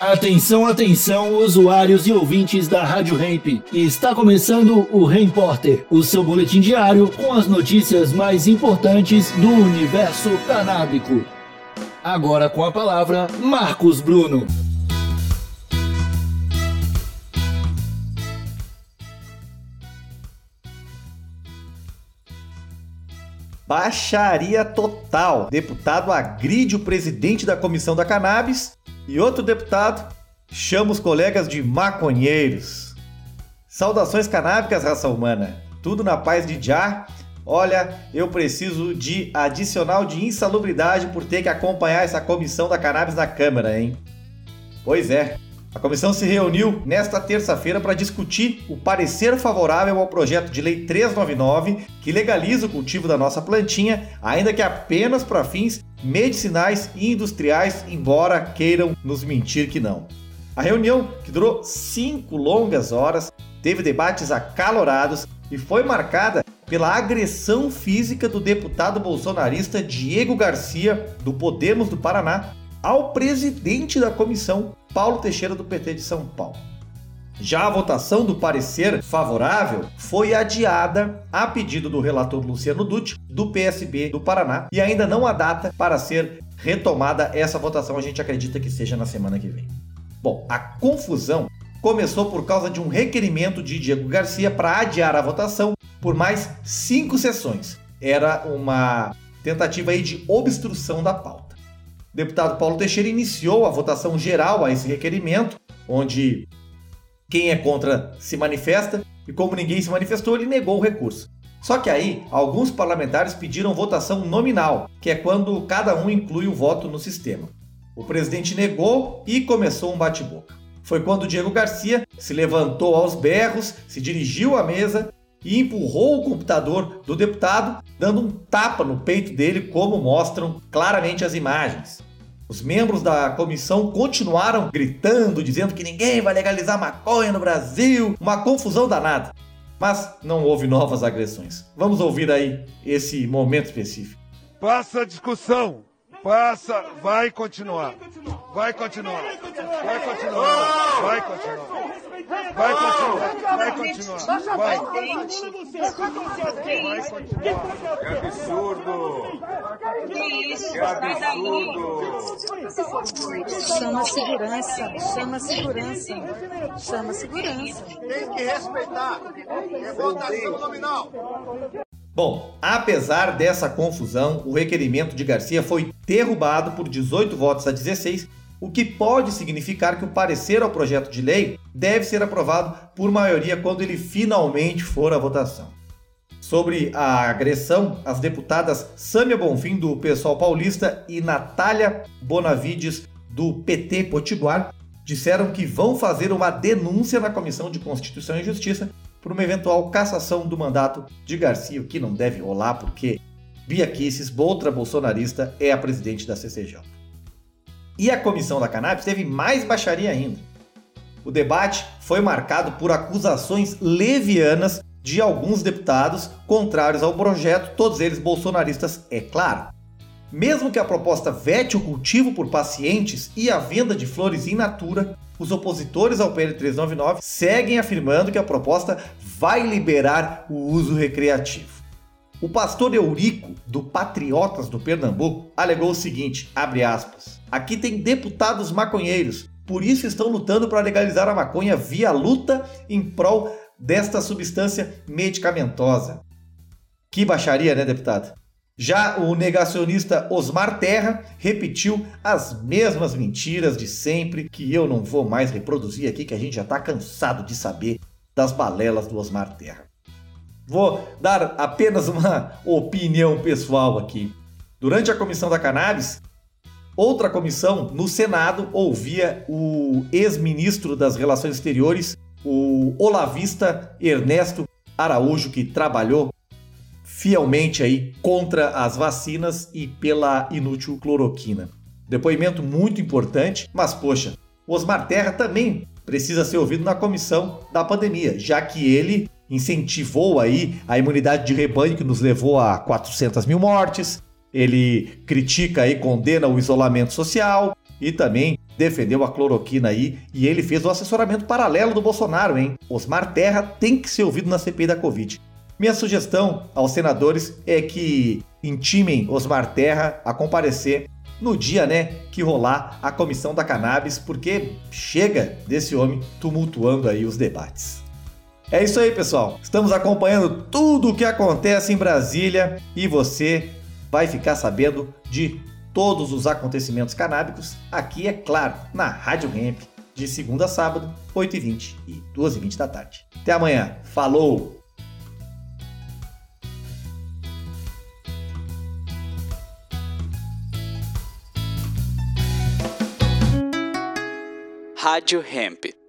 Atenção, atenção, usuários e ouvintes da Rádio Hemp. Está começando o Repórter, o seu boletim diário com as notícias mais importantes do universo canábico. Agora com a palavra, Marcos Bruno. Baixaria total. Deputado agride o presidente da comissão da cannabis e outro deputado chama os colegas de maconheiros. Saudações canábicas, raça humana. Tudo na paz de Já. Olha, eu preciso de adicional de insalubridade por ter que acompanhar essa comissão da cannabis na Câmara, hein? Pois é, a comissão se reuniu nesta terça-feira para discutir o parecer favorável ao projeto de lei 399, que legaliza o cultivo da nossa plantinha, ainda que apenas para fins medicinais e industriais, embora queiram nos mentir que não. A reunião, que durou cinco longas horas, teve debates acalorados e foi marcada pela agressão física do deputado bolsonarista Diego Garcia, do Podemos do Paraná, ao presidente da comissão, Paulo Teixeira, do PT de São Paulo. Já a votação do parecer favorável foi adiada a pedido do relator Luciano Dutti, do PSB do Paraná, e ainda não há data para ser retomada essa votação. A gente acredita que seja na semana que vem. Bom, a confusão começou por causa de um requerimento de Diego Garcia para adiar a votação por mais cinco sessões. Era uma tentativa aí de obstrução da pauta. O deputado Paulo Teixeira iniciou a votação geral a esse requerimento, onde quem é contra se manifesta e, como ninguém se manifestou, ele negou o recurso. Só que aí, alguns parlamentares pediram votação nominal, que é quando cada um inclui o voto no sistema. O presidente negou e começou um bate-boca. Foi quando Diego Garcia se levantou aos berros, se dirigiu à mesa e empurrou o computador do deputado, dando um tapa no peito dele, como mostram claramente as imagens. Os membros da comissão continuaram gritando, dizendo que ninguém vai legalizar maconha no Brasil, uma confusão danada. Mas não houve novas agressões. Vamos ouvir aí esse momento específico. Passa a discussão. Passa, vai continuar. Vai continuar. Vai continuar. Vai continuar. Vai continuar. Vai continuar. Vai. Que absurdo. Que isso? Que absurdo. Chama segurança. Chama segurança. Chama segurança. Tem que respeitar. É votação nominal. Bom, apesar dessa confusão, o requerimento de Garcia foi derrubado por 18 votos a 16, o que pode significar que o parecer ao projeto de lei deve ser aprovado por maioria quando ele finalmente for à votação. Sobre a agressão, as deputadas Sâmia Bonfim, do Pessoal Paulista, e Natália Bonavides, do PT Potiguar, disseram que vão fazer uma denúncia na Comissão de Constituição e Justiça por uma eventual cassação do mandato de Garcia, o que não deve rolar porque Bia Kicis, outra bolsonarista, é a presidente da CCJ. E a comissão da cannabis teve mais baixaria ainda. O debate foi marcado por acusações levianas de alguns deputados contrários ao projeto, todos eles bolsonaristas, é claro. Mesmo que a proposta vete o cultivo por pacientes e a venda de flores in natura, os opositores ao PL 399 seguem afirmando que a proposta vai liberar o uso recreativo. O pastor Eurico, do Patriotas do Pernambuco, alegou o seguinte, abre aspas, aqui tem deputados maconheiros, por isso estão lutando para legalizar a maconha via luta em prol desta substância medicamentosa. Que baixaria, né, deputado? Já o negacionista Osmar Terra repetiu as mesmas mentiras de sempre, que eu não vou mais reproduzir aqui, que a gente já está cansado de saber das balelas do Osmar Terra. Vou dar apenas uma opinião pessoal aqui. Durante a comissão da cannabis, outra comissão no Senado ouvia o ex-ministro das Relações Exteriores, o olavista Ernesto Araújo, que trabalhou fielmente aí contra as vacinas e pela inútil cloroquina. Depoimento muito importante, mas poxa, Osmar Terra também precisa ser ouvido na comissão da pandemia, já que ele incentivou aí a imunidade de rebanho que nos levou a 400 mil mortes, ele critica e condena o isolamento social, e também defendeu a cloroquina aí e ele fez o assessoramento paralelo do Bolsonaro, hein? Osmar Terra tem que ser ouvido na CPI da Covid. Minha sugestão aos senadores é que intimem Osmar Terra a comparecer no dia, né, que rolar a comissão da cannabis, porque chega desse homem tumultuando aí os debates. É isso aí, pessoal. Estamos acompanhando tudo o que acontece em Brasília e você vai ficar sabendo de todos os acontecimentos canábicos aqui, é claro, na Rádio Ramp, de segunda a sábado, 8h20 e 2h20 da tarde. Até amanhã. Falou! Rádio Hemp.